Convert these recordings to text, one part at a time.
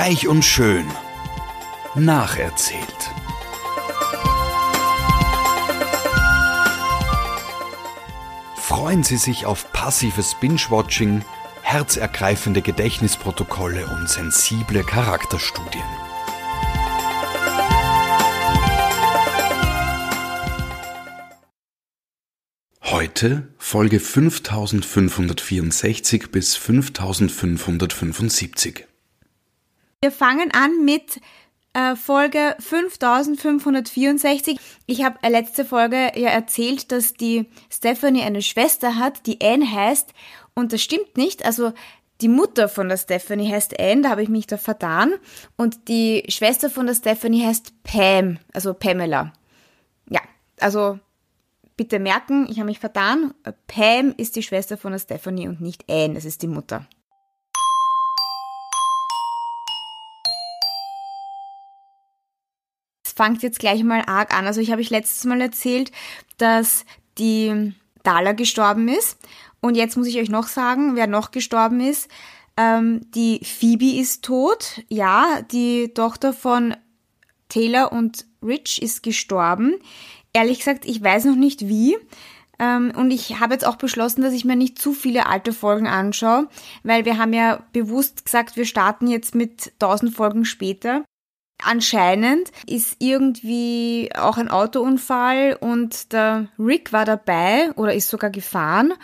Reich und schön. Nacherzählt. Freuen Sie sich auf passives Binge-Watching, herzergreifende Gedächtnisprotokolle und sensible Charakterstudien. Heute Folge 5564 bis 5575. Wir fangen an mit äh, Folge 5564. Ich habe äh, letzte Folge ja erzählt, dass die Stephanie eine Schwester hat, die Anne heißt. Und das stimmt nicht. Also die Mutter von der Stephanie heißt Anne, da habe ich mich da vertan. Und die Schwester von der Stephanie heißt Pam, also Pamela. Ja, also bitte merken, ich habe mich vertan. Pam ist die Schwester von der Stephanie und nicht Anne, das ist die Mutter. Fangt jetzt gleich mal arg an. Also ich habe ich letztes Mal erzählt, dass die Dala gestorben ist. Und jetzt muss ich euch noch sagen, wer noch gestorben ist. Ähm, die Phoebe ist tot. Ja, die Tochter von Taylor und Rich ist gestorben. Ehrlich gesagt, ich weiß noch nicht wie. Ähm, und ich habe jetzt auch beschlossen, dass ich mir nicht zu viele alte Folgen anschaue, weil wir haben ja bewusst gesagt, wir starten jetzt mit 1000 Folgen später. Anscheinend ist irgendwie auch ein Autounfall und der Rick war dabei oder ist sogar gefahren.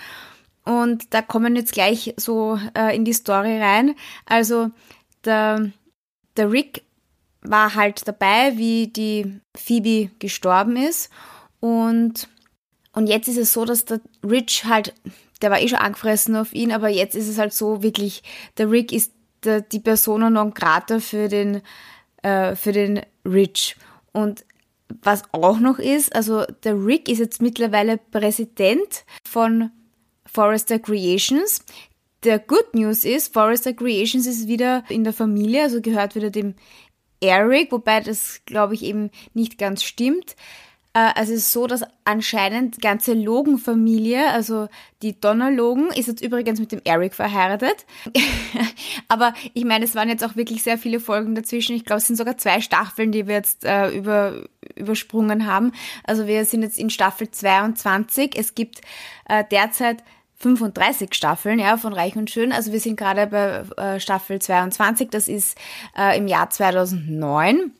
Und da kommen jetzt gleich so äh, in die Story rein. Also der, der Rick war halt dabei, wie die Phoebe gestorben ist. Und, und jetzt ist es so, dass der Rich halt, der war eh schon angefressen auf ihn, aber jetzt ist es halt so wirklich, der Rick ist der, die Persona non grata für den äh, für den Rich. Und was auch noch ist, also der Rick ist jetzt mittlerweile Präsident von Forrester Creations. Der Good News ist, Forrester Creations ist wieder in der Familie, also gehört wieder dem Eric, wobei das glaube ich eben nicht ganz stimmt. Äh, also es ist so, dass anscheinend die ganze Logan-Familie, also die Donna Logan, ist jetzt übrigens mit dem Eric verheiratet. Aber ich meine, es waren jetzt auch wirklich sehr viele Folgen dazwischen. Ich glaube, es sind sogar zwei Staffeln, die wir jetzt äh, über, übersprungen haben. Also wir sind jetzt in Staffel 22. Es gibt äh, derzeit 35 Staffeln ja, von Reich und Schön. Also wir sind gerade bei äh, Staffel 22. Das ist äh, im Jahr 2009.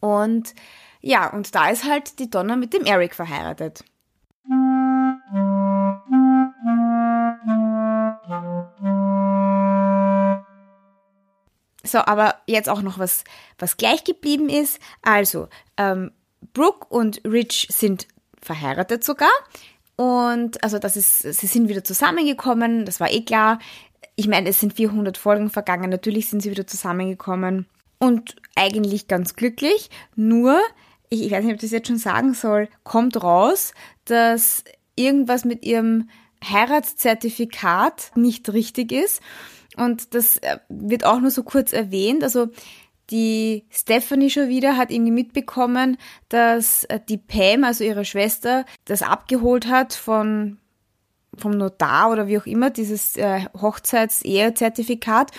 Und ja, und da ist halt die Donna mit dem Eric verheiratet. So, aber jetzt auch noch was, was gleich geblieben ist. Also, ähm, Brooke und Rich sind verheiratet sogar. Und also das ist, sie sind wieder zusammengekommen, das war eh klar. Ich meine, es sind 400 Folgen vergangen, natürlich sind sie wieder zusammengekommen und eigentlich ganz glücklich. Nur ich, ich weiß nicht, ob ich das jetzt schon sagen soll, kommt raus, dass irgendwas mit ihrem Heiratszertifikat nicht richtig ist. Und das äh, wird auch nur so kurz erwähnt. Also die Stephanie schon wieder hat irgendwie mitbekommen, dass äh, die Pam, also ihre Schwester, das abgeholt hat von vom Notar oder wie auch immer, dieses äh, Hochzeits-Ehe-Zertifikat.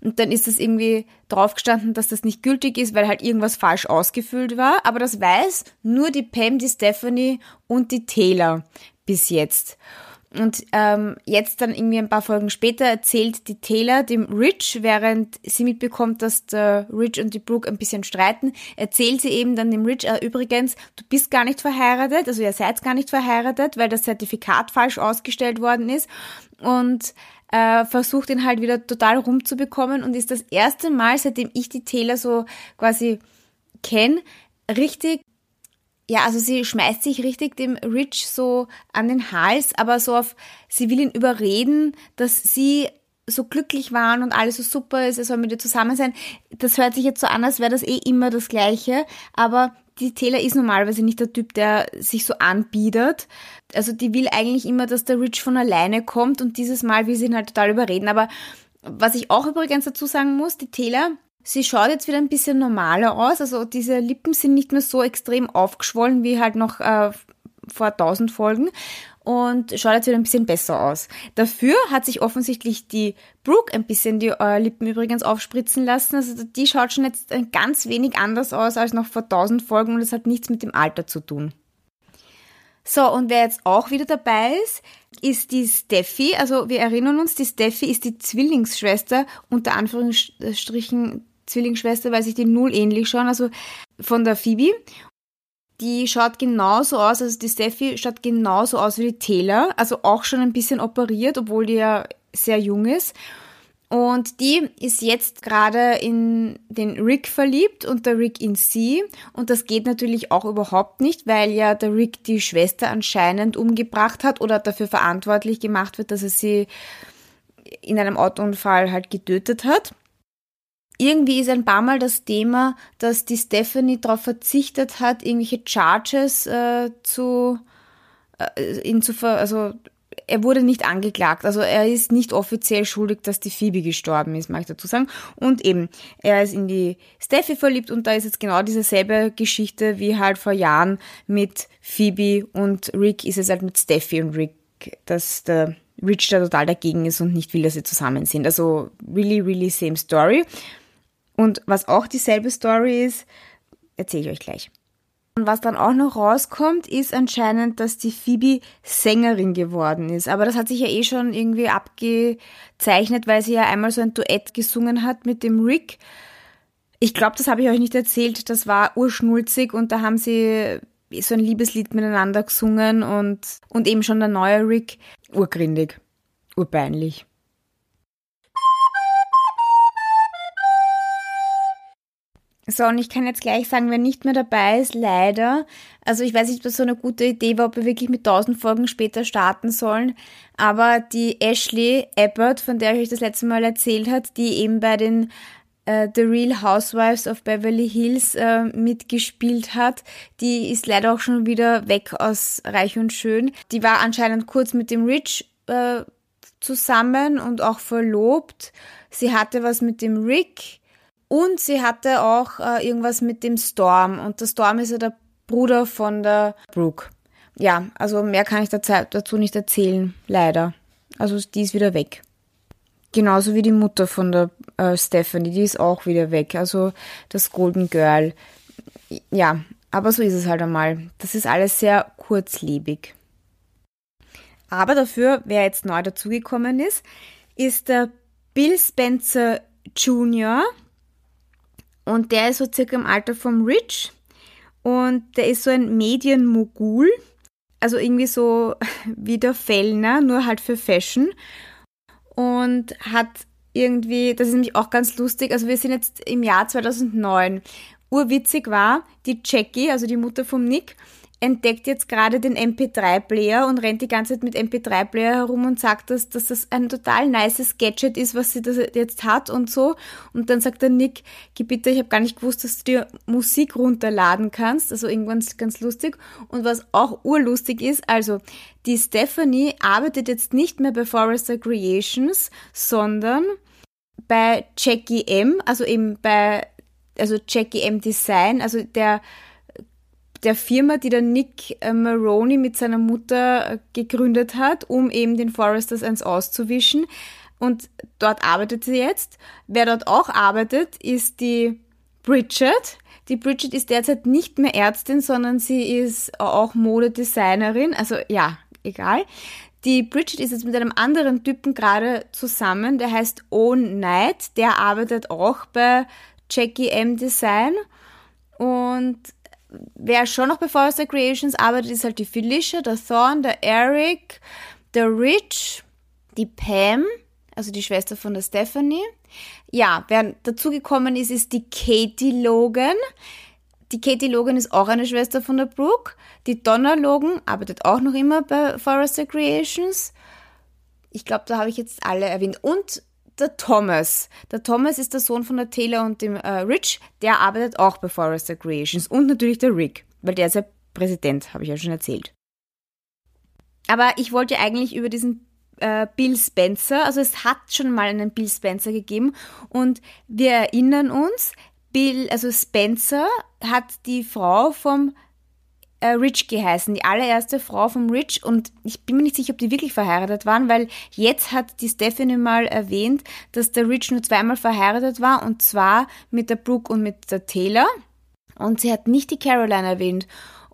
Und dann ist das irgendwie draufgestanden, dass das nicht gültig ist, weil halt irgendwas falsch ausgefüllt war. Aber das weiß nur die Pam, die Stephanie und die Taylor bis jetzt. Und ähm, jetzt dann irgendwie ein paar Folgen später erzählt die Taylor dem Rich, während sie mitbekommt, dass der Rich und die Brooke ein bisschen streiten, erzählt sie eben dann dem Rich, äh, übrigens, du bist gar nicht verheiratet, also ihr seid gar nicht verheiratet, weil das Zertifikat falsch ausgestellt worden ist. Und äh, versucht ihn halt wieder total rumzubekommen und ist das erste Mal, seitdem ich die Taylor so quasi kenne, richtig ja, also sie schmeißt sich richtig dem Rich so an den Hals, aber so auf, sie will ihn überreden, dass sie so glücklich waren und alles so super ist, er soll mit ihr zusammen sein. Das hört sich jetzt so an, als wäre das eh immer das Gleiche, aber die Taylor ist normalerweise nicht der Typ, der sich so anbietet. Also die will eigentlich immer, dass der Rich von alleine kommt und dieses Mal will sie ihn halt total überreden. Aber was ich auch übrigens dazu sagen muss, die Taylor, sie schaut jetzt wieder ein bisschen normaler aus. Also diese Lippen sind nicht mehr so extrem aufgeschwollen wie halt noch äh, vor tausend Folgen. und schaut jetzt wieder ein bisschen besser aus. Dafür hat sich offensichtlich die Brooke ein bisschen die äh, Lippen übrigens aufspritzen lassen. Also die schaut schon jetzt ein ganz wenig anders aus als noch vor 1000 Folgen und das hat nichts mit dem Alter zu tun. So, und wer jetzt auch wieder dabei ist, ist die Steffi. Also wir erinnern uns, die Steffi ist die Zwillingsschwester, unter Anführungsstrichen Zwillingsschwester, weil sich die null ähnlich schauen, also von der Phoebe. Die schaut genauso aus, also die Steffi schaut genauso aus wie die Taylor, also auch schon ein bisschen operiert, obwohl die ja sehr jung ist. Und die ist jetzt gerade in den Rick verliebt und der Rick in sie. Und das geht natürlich auch überhaupt nicht, weil ja der Rick die Schwester anscheinend umgebracht hat oder dafür verantwortlich gemacht wird, dass er sie in einem Autounfall halt getötet hat irgendwie ist ein paar Mal das Thema, dass die Stephanie darauf verzichtet hat, irgendwelche Charges äh, zu, äh, ihn zu ver also er wurde nicht angeklagt, also er ist nicht offiziell schuldig, dass die Phoebe gestorben ist, mag ich dazu sagen. Und eben, er ist in die Steffi verliebt und da ist jetzt genau dieselbe Geschichte wie halt vor Jahren mit Phoebe und Rick ist es halt mit Steffi und Rick, dass der Rich da total dagegen ist und nicht will, dass sie zusammen sind. Also really, really same story. Und was auch dieselbe Story ist, erzähle ich euch gleich. Und was dann auch noch rauskommt, ist anscheinend, dass die Phoebe Sängerin geworden ist. Aber das hat sich ja eh schon irgendwie abgezeichnet, weil sie ja einmal so ein Duett gesungen hat mit dem Rick. Ich glaube, das habe ich euch nicht erzählt. Das war urschnulzig und da haben sie so ein Liebeslied miteinander gesungen und, und eben schon der neue Rick urgrindig, urbeinlich. So, und ich kann jetzt gleich sagen, wer nicht mehr dabei ist, leider. Also ich weiß nicht, ob das so eine gute Idee war, ob wir wirklich mit 1000 Folgen später starten sollen. Aber die Ashley Abbott, von der ich euch das letzte Mal erzählt hat, die eben bei den äh, The Real Housewives of Beverly Hills äh, mitgespielt hat, die ist leider auch schon wieder weg aus Reich und Schön. Die war anscheinend kurz mit dem Rich äh, zusammen und auch verlobt. Sie hatte was mit dem Rick und sie hatte auch äh, irgendwas mit dem Storm. Und der Storm ist ja der Bruder von der Brooke. Ja, also mehr kann ich dazu nicht erzählen, leider. Also die ist wieder weg. Genauso wie die Mutter von der äh, Stephanie, die ist auch wieder weg. Also das Golden Girl. Ja, aber so ist es halt einmal. Das ist alles sehr kurzlebig. Aber dafür, wer jetzt neu dazugekommen ist, ist der Bill Spencer Jr., und der ist so circa im Alter vom Rich. Und der ist so ein Medienmogul. Also irgendwie so wie der Fellner, nur halt für Fashion. Und hat irgendwie, das ist nämlich auch ganz lustig, also wir sind jetzt im Jahr 2009. Urwitzig war, die Jackie, also die Mutter vom Nick, entdeckt jetzt gerade den MP3-Player und rennt die ganze Zeit mit MP3-Player herum und sagt, dass, dass das ein total nices Gadget ist, was sie das jetzt hat und so. Und dann sagt der Nick, gib bitte, ich habe gar nicht gewusst, dass du dir Musik runterladen kannst. Also irgendwann ganz lustig. Und was auch urlustig ist, also die Stephanie arbeitet jetzt nicht mehr bei Forrester Creations, sondern bei Jackie M, also eben bei, also Jackie M Design, also der der Firma, die der Nick äh, Maroney mit seiner Mutter äh, gegründet hat, um eben den Foresters eins auszuwischen. Und dort arbeitet sie jetzt. Wer dort auch arbeitet, ist die Bridget. Die Bridget ist derzeit nicht mehr Ärztin, sondern sie ist auch Modedesignerin. Also ja, egal. Die Bridget ist jetzt mit einem anderen Typen gerade zusammen, der heißt Owen Knight. Der arbeitet auch bei Jackie M Design. Und wer schon noch bei Forrester Creations arbeitet, ist halt die Felicia, der Thorn, der Eric, der Rich, die Pam, also die Schwester von der Stephanie. Ja, wer dazugekommen ist, ist die Katie Logan. Die Katie Logan ist auch eine Schwester von der Brooke. Die Donna Logan arbeitet auch noch immer bei Forrester Creations. Ich glaube, da habe ich jetzt alle erwähnt. Und der Thomas. Der Thomas ist der Sohn von der Taylor und dem äh, Rich. Der arbeitet auch bei Forrester Creations. Und natürlich der Rick, weil der ist ja Präsident, habe ich ja schon erzählt. Aber ich wollte eigentlich über diesen äh, Bill Spencer, also es hat schon mal einen Bill Spencer gegeben und wir erinnern uns, Bill, also Spencer hat die Frau vom äh, Rich geheißen, die allererste Frau vom Rich und ich bin mir nicht sicher, ob die wirklich verheiratet waren, weil jetzt hat die Stephanie mal erwähnt, dass der Rich nur zweimal verheiratet war und zwar mit der Brooke und mit der Taylor und sie hat nicht die Caroline erwähnt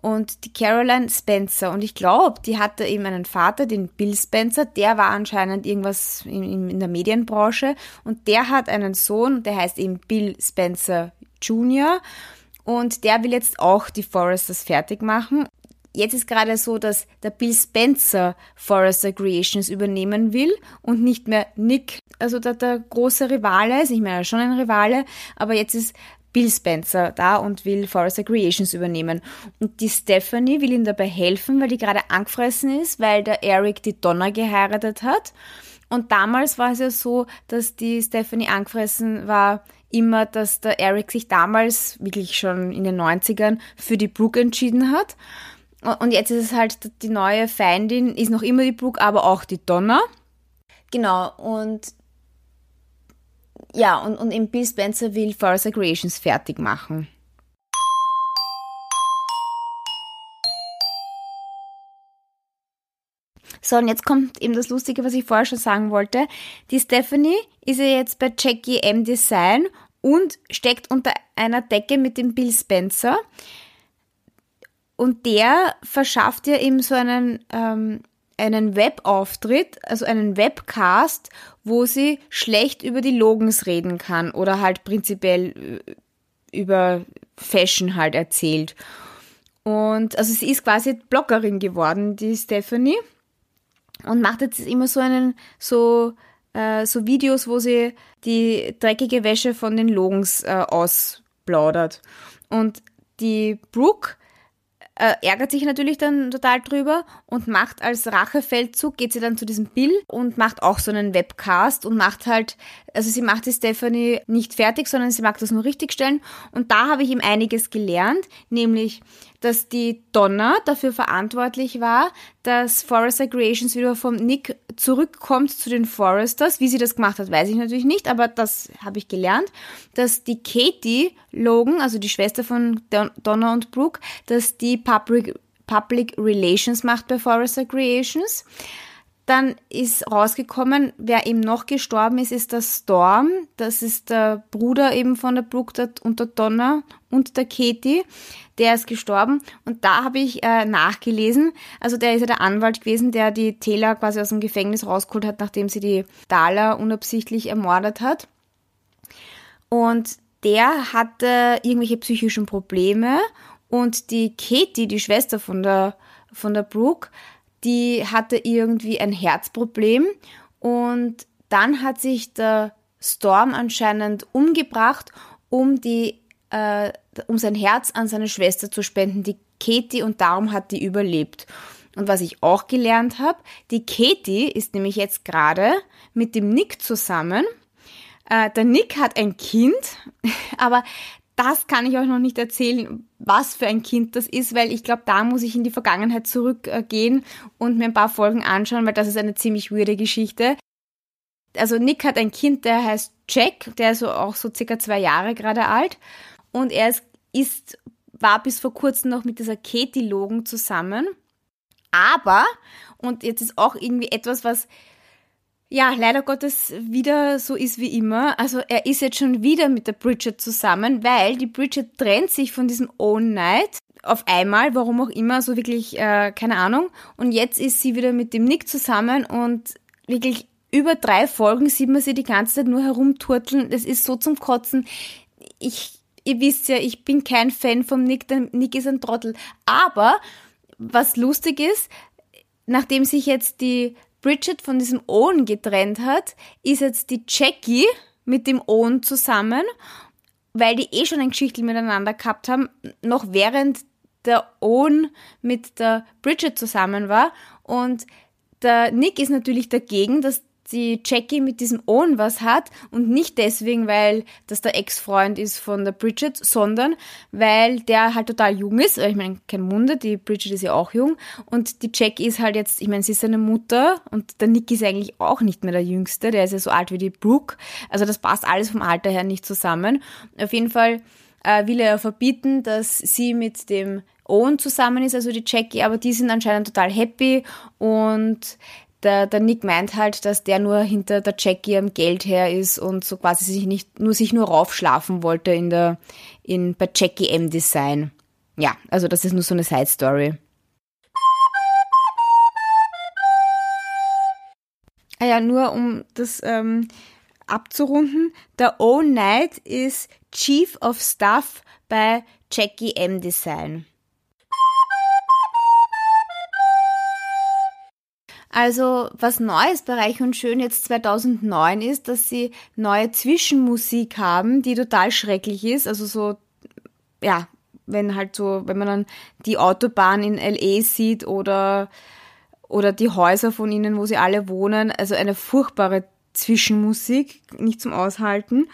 und die Caroline Spencer. Und ich glaube, die hatte eben einen Vater, den Bill Spencer, der war anscheinend irgendwas in, in, der Medienbranche und der hat einen Sohn, der heißt eben Bill Spencer Jr. Und der will jetzt auch die Foresters fertig machen. Jetzt ist gerade so, dass der Bill Spencer Forrester Creations übernehmen will und nicht mehr Nick, also der, der große Rivale ist. Ich meine, schon ein Rivale, aber jetzt ist Bill Spencer da und will Forrester Creations übernehmen. Und die Stephanie will ihm dabei helfen, weil die gerade angefressen ist, weil der Eric die Donna geheiratet hat. Und damals war es ja so, dass die Stephanie angefressen war, immer, dass der Eric sich damals, wirklich schon in den 90ern, für die Brooke entschieden hat. Und jetzt ist es halt die neue Feindin, ist noch immer die Brooke, aber auch die Donna. Genau, und ja, und, und eben Bill Spencer will Forest Creations fertig machen. So, und jetzt kommt eben das Lustige, was ich vorher schon sagen wollte. Die Stephanie ist ja jetzt bei Jackie M Design und steckt unter einer Decke mit dem Bill Spencer. Und der verschafft ihr eben so einen ähm, einen Webauftritt, also einen Webcast, wo sie schlecht über die Logans reden kann oder halt prinzipiell äh, über Fashion halt erzählt. Und also sie ist quasi Bloggerin geworden, die Stephanie, und macht jetzt immer so einen, so, äh, so Videos, wo sie die dreckige Wäsche von den Logans äh, ausplaudert. Und die Brooke äh, ärgert sich natürlich dann total drüber und macht als Rachefeldzug, geht sie dann zu diesem Bill und macht auch so einen Webcast und macht halt, also sie macht die Stephanie nicht fertig, sondern sie mag das nur richtigstellen und da habe ich ihm einiges gelernt, nämlich dass die Donna dafür verantwortlich war, dass Forrester Creations wieder vom Nick zurückkommt zu den Foresters. Wie sie das gemacht hat, weiß ich natürlich nicht, aber das habe ich gelernt, dass die Katie Logan, also die Schwester von Donna und Brooke, dass die Public, Public Relations macht bei Forrester Creations. Dann ist rausgekommen, wer eben noch gestorben ist, ist der Storm. Das ist der Bruder eben von der Brooke und der Donna und der Katie. Der ist gestorben. Und da habe ich äh, nachgelesen. Also der ist ja der Anwalt gewesen, der die Taylor quasi aus dem Gefängnis rausgeholt hat, nachdem sie die Dala unabsichtlich ermordet hat. Und der hatte irgendwelche psychischen Probleme. Und die Katie, die Schwester von der, von der Brooke, die hatte irgendwie ein Herzproblem und dann hat sich der Storm anscheinend umgebracht, um die, äh, um sein Herz an seine Schwester zu spenden, die Katie, und darum hat die überlebt. Und was ich auch gelernt habe, die Katie ist nämlich jetzt gerade mit dem Nick zusammen. Äh, der Nick hat ein Kind, aber das kann ich euch noch nicht erzählen, was für ein Kind das ist, weil ich glaube, da muss ich in die Vergangenheit zurückgehen und mir ein paar Folgen anschauen, weil das ist eine ziemlich weirde Geschichte. Also Nick hat ein Kind, der heißt Jack, der ist so auch so circa zwei Jahre gerade alt und er ist, ist war bis vor kurzem noch mit dieser Katie Logan zusammen. Aber, und jetzt ist auch irgendwie etwas, was ja, leider Gottes wieder so ist wie immer. Also er ist jetzt schon wieder mit der Bridget zusammen, weil die Bridget trennt sich von diesem Own Night auf einmal, warum auch immer, so wirklich, äh, keine Ahnung. Und jetzt ist sie wieder mit dem Nick zusammen und wirklich über drei Folgen sieht man sie die ganze Zeit nur herumturteln. Das ist so zum Kotzen. Ich, ihr wisst ja, ich bin kein Fan vom Nick, der Nick ist ein Trottel. Aber was lustig ist, nachdem sich jetzt die Bridget von diesem Owen getrennt hat, ist jetzt die Jackie mit dem Owen zusammen, weil die eh schon ein Geschichtel miteinander gehabt haben, noch während der Owen mit der Bridget zusammen war. Und der Nick ist natürlich dagegen, dass die Jackie mit diesem Owen was hat und nicht deswegen, weil das der Ex-Freund ist von der Bridget, sondern weil der halt total jung ist. Ich meine, kein Wunder, die Bridget ist ja auch jung und die Jackie ist halt jetzt, ich meine, sie ist seine Mutter und der Nick ist eigentlich auch nicht mehr der Jüngste, der ist ja so alt wie die Brooke. Also das passt alles vom Alter her nicht zusammen. Auf jeden Fall äh, will er verbieten, dass sie mit dem Owen zusammen ist, also die Jackie, aber die sind anscheinend total happy und der, der Nick meint halt, dass der nur hinter der Jackie am Geld her ist und so quasi sich nicht, nur sich nur raufschlafen wollte in der, in, bei Jackie M Design. Ja, also das ist nur so eine Side Story. Ah ja, nur um das ähm, abzurunden. Der O Knight ist Chief of Staff bei Jackie M Design. Also was Neues bei Reich und Schön jetzt 2009 ist, dass sie neue Zwischenmusik haben, die total schrecklich ist. Also so, ja, wenn halt so, wenn man dann die Autobahn in LA sieht oder, oder die Häuser von ihnen, wo sie alle wohnen. Also eine furchtbare Zwischenmusik, nicht zum Aushalten.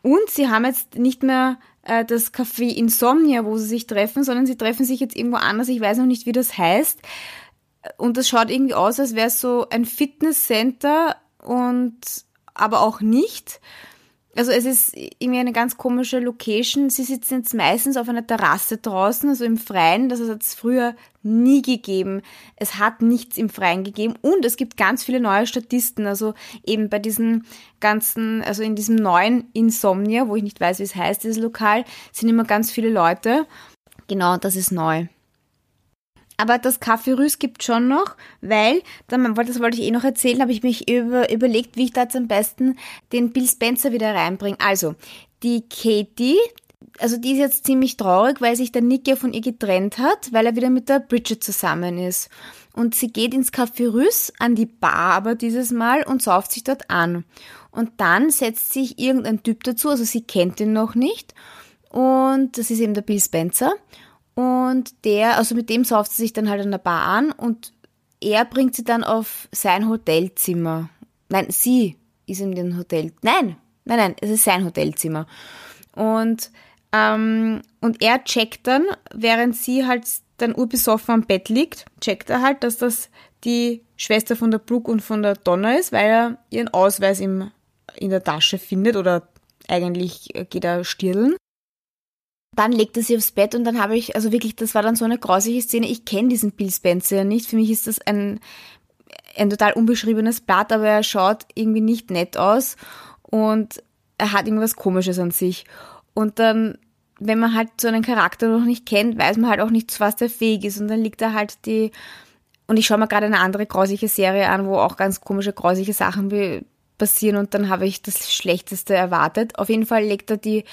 Und sie haben jetzt nicht mehr äh, das Café Insomnia, wo sie sich treffen, sondern sie treffen sich jetzt irgendwo anders. Ich weiß noch nicht, wie das heißt und das schaut irgendwie aus, als wäre es so ein Fitnesscenter und aber auch nicht. Also es ist irgendwie eine ganz komische Location. Sie sitzen jetzt meistens auf einer Terrasse draußen, also im Freien. Das hat es früher nie gegeben. Es hat nichts im Freien gegeben und es gibt ganz viele neue Statisten. Also eben bei diesen ganzen, also in diesem neuen Insomnia, wo ich nicht weiß, wie es heißt, dieses Lokal, sind immer ganz viele Leute. Genau, das ist neu. Aber das Kaffee Rüß gibt schon noch, weil, das wollte ich eh noch erzählen, habe ich mich über, überlegt, wie ich da jetzt am besten den Bill Spencer wieder reinbringe. Also, die Katie, also die ist jetzt ziemlich traurig, weil sich der Nick ja von ihr getrennt hat, weil er wieder mit der Bridget zusammen ist. Und sie geht ins Café Rüß an die Bar aber dieses Mal und sauft sich dort an. Und dann setzt sich irgendein Typ dazu, also sie kennt ihn noch nicht. Und das ist eben der Bill Spencer. Und der, also mit dem sauft sie sich dann halt an der Bar an und er bringt sie dann auf sein Hotelzimmer. Nein, sie ist in dem Hotel. Nein, nein, nein, es ist sein Hotelzimmer. Und, ähm, und er checkt dann, während sie halt dann urbesoffen am Bett liegt, checkt er halt, dass das die Schwester von der Brooke und von der Donna ist, weil er ihren Ausweis im, in der Tasche findet oder eigentlich geht er stirlen dann legt er sie aufs Bett und dann habe ich, also wirklich, das war dann so eine grausige Szene. Ich kenne diesen Bill Spencer nicht. Für mich ist das ein, ein total unbeschriebenes Blatt, aber er schaut irgendwie nicht nett aus und er hat irgendwas Komisches an sich. Und dann, wenn man halt so einen Charakter noch nicht kennt, weiß man halt auch nicht, zu was der fähig ist. Und dann liegt er halt die, und ich schaue mir gerade eine andere grausige Serie an, wo auch ganz komische, grausige Sachen passieren und dann habe ich das Schlechteste erwartet. Auf jeden Fall legt er die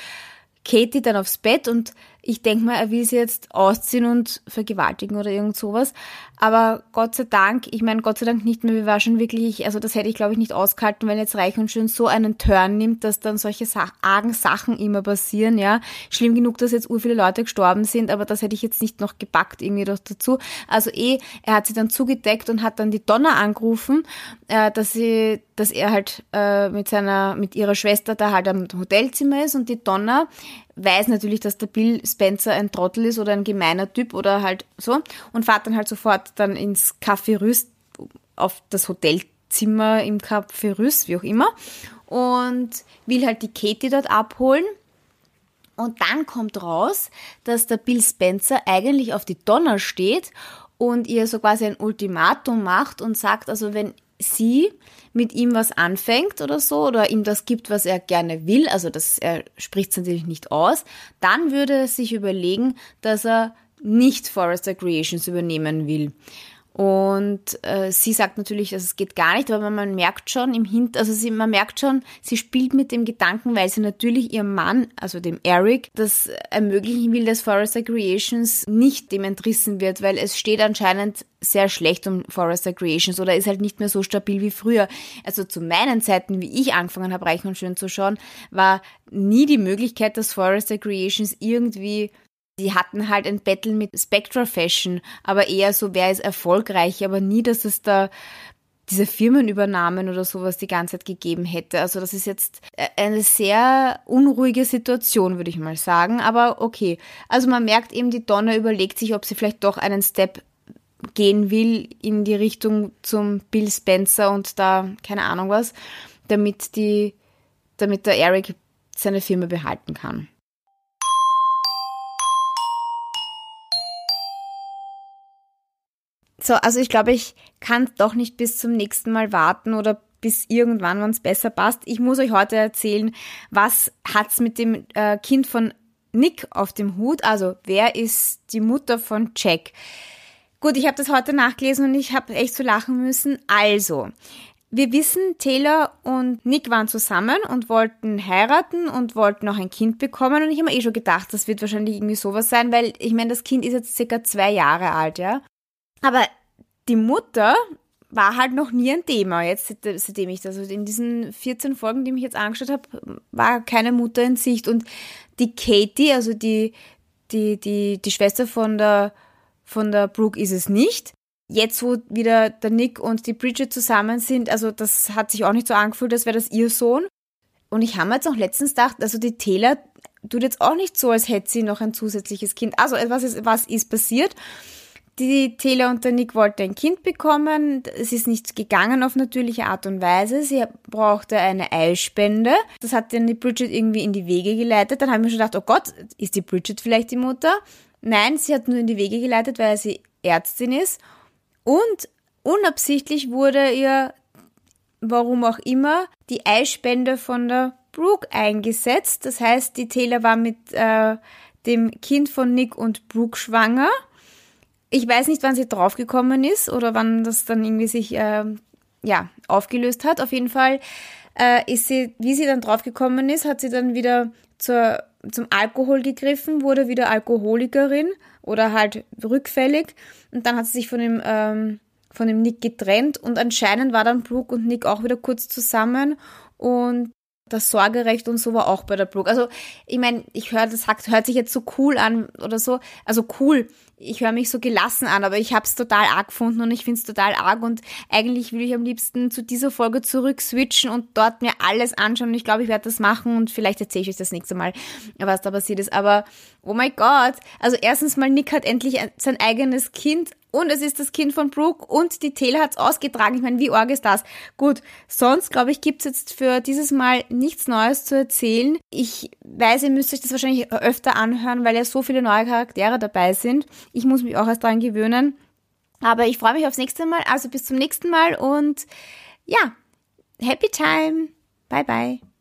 Katie dann aufs Bett und ich denke mal, er will sie jetzt ausziehen und vergewaltigen oder irgend sowas. Aber Gott sei Dank, ich meine, Gott sei Dank nicht mehr, wir waren schon wirklich, also das hätte ich glaube ich nicht ausgehalten, wenn jetzt Reich und Schön so einen Turn nimmt, dass dann solche Sa argen Sachen immer passieren, ja. Schlimm genug, dass jetzt ur viele Leute gestorben sind, aber das hätte ich jetzt nicht noch gepackt irgendwie doch dazu. Also eh, er hat sie dann zugedeckt und hat dann die Donner angerufen, äh, dass sie, dass er halt äh, mit seiner, mit ihrer Schwester da halt am Hotelzimmer ist und die Donner weiß natürlich, dass der Bill Spencer ein Trottel ist oder ein gemeiner Typ oder halt so und fährt dann halt sofort dann ins Café Rüst auf das Hotelzimmer im Café Rüst, wie auch immer und will halt die Katie dort abholen. Und dann kommt raus, dass der Bill Spencer eigentlich auf die Donner steht und ihr so quasi ein Ultimatum macht und sagt, also wenn sie mit ihm was anfängt oder so oder ihm das gibt, was er gerne will, also das, er spricht es natürlich nicht aus, dann würde er sich überlegen, dass er nicht Forrester Creations übernehmen will. Und äh, sie sagt natürlich, dass es geht gar nicht, aber man merkt schon im Hint, also sie, man merkt schon, sie spielt mit dem Gedanken, weil sie natürlich ihrem Mann, also dem Eric, das ermöglichen will, dass Forrester Creations nicht dem entrissen wird, weil es steht anscheinend sehr schlecht um Forrester Creations oder ist halt nicht mehr so stabil wie früher. Also zu meinen Zeiten, wie ich angefangen habe, Reich und Schön zu schauen, war nie die Möglichkeit, dass Forrester Creations irgendwie die hatten halt ein Battle mit Spectra Fashion, aber eher so, wer ist erfolgreich, aber nie, dass es da diese Firmenübernahmen oder sowas die ganze Zeit gegeben hätte. Also das ist jetzt äh, eine sehr unruhige Situation, würde ich mal sagen. Aber okay. Also man merkt eben, die Donna überlegt sich, ob sie vielleicht doch einen Step gehen will in die Richtung zum Bill Spencer und da keine Ahnung was, damit die, damit der Eric seine Firma behalten kann. So, also ich glaube, ich kann doch nicht bis zum nächsten Mal warten oder bis irgendwann, wann es besser passt. Ich muss euch heute erzählen, was hat's mit dem äh, Kind von Nick auf dem Hut? Also, wer ist die Mutter von Jack? Gut, ich habe das heute nachgelesen und ich habe echt so lachen müssen. Also, wir wissen, Taylor und Nick waren zusammen und wollten heiraten und wollten auch ein Kind bekommen. Und ich habe mir eh schon gedacht, das wird wahrscheinlich irgendwie sowas sein, weil ich meine, das Kind ist jetzt circa zwei Jahre alt, ja. Aber die Mutter war halt noch nie ein Thema. Jetzt, seitdem ich das, also in diesen 14 Folgen, die ich jetzt angeschaut habe, war keine Mutter in Sicht. Und die Katie, also die, die, die, die Schwester von der, von der Brooke ist es nicht. Jetzt, wo wieder der Nick und die Bridget zusammen sind, also das hat sich auch nicht so angefühlt, als wäre das ihr Sohn. Und ich habe mir jetzt auch letztens gedacht, also die Taylor tut jetzt auch nicht so, als hätte sie noch ein zusätzliches Kind. Also was ist, was ist passiert? Die Taylor und der Nick wollten ein Kind bekommen. Es ist nicht gegangen auf natürliche Art und Weise. Sie brauchte eine Eisspende. Das hat dann die Bridget irgendwie in die Wege geleitet. Dann haben wir schon gedacht, oh Gott, ist die Bridget vielleicht die Mutter? Nein, sie hat nur in die Wege geleitet, weil sie Ärztin ist. Und unabsichtlich wurde ihr, warum auch immer, die Eisspende von der Brooke eingesetzt. Das heißt, die Taylor war mit äh, dem Kind von Nick und Brooke schwanger. Ich weiß nicht, wann sie draufgekommen ist oder wann das dann irgendwie sich äh, ja, aufgelöst hat. Auf jeden Fall äh, ist sie, wie sie dann draufgekommen ist, hat sie dann wieder zur, zum Alkohol gegriffen, wurde wieder Alkoholikerin oder halt rückfällig. Und dann hat sie sich von dem, ähm, von dem Nick getrennt. Und anscheinend war dann Brooke und Nick auch wieder kurz zusammen. Und das Sorgerecht und so war auch bei der Brooke. Also, ich meine, ich höre, das hört sich jetzt so cool an oder so. Also cool, ich höre mich so gelassen an, aber ich habe es total arg gefunden und ich finde es total arg und eigentlich will ich am liebsten zu dieser Folge zurück switchen und dort mir alles anschauen und ich glaube, ich werde das machen und vielleicht erzähle ich euch das nächste Mal, was da passiert ist. Aber, oh mein Gott, also erstens mal, Nick hat endlich sein eigenes Kind und es ist das Kind von Brooke und die Taylor hat's ausgetragen. Ich meine, wie arg ist das? Gut, sonst glaube ich, gibt's jetzt für dieses Mal nichts Neues zu erzählen. Ich weiß, ihr müsst euch das wahrscheinlich öfter anhören, weil ja so viele neue Charaktere dabei sind. Ich muss mich auch erst daran gewöhnen. Aber ich freue mich aufs nächste Mal. Also bis zum nächsten Mal und ja, happy time. Bye bye.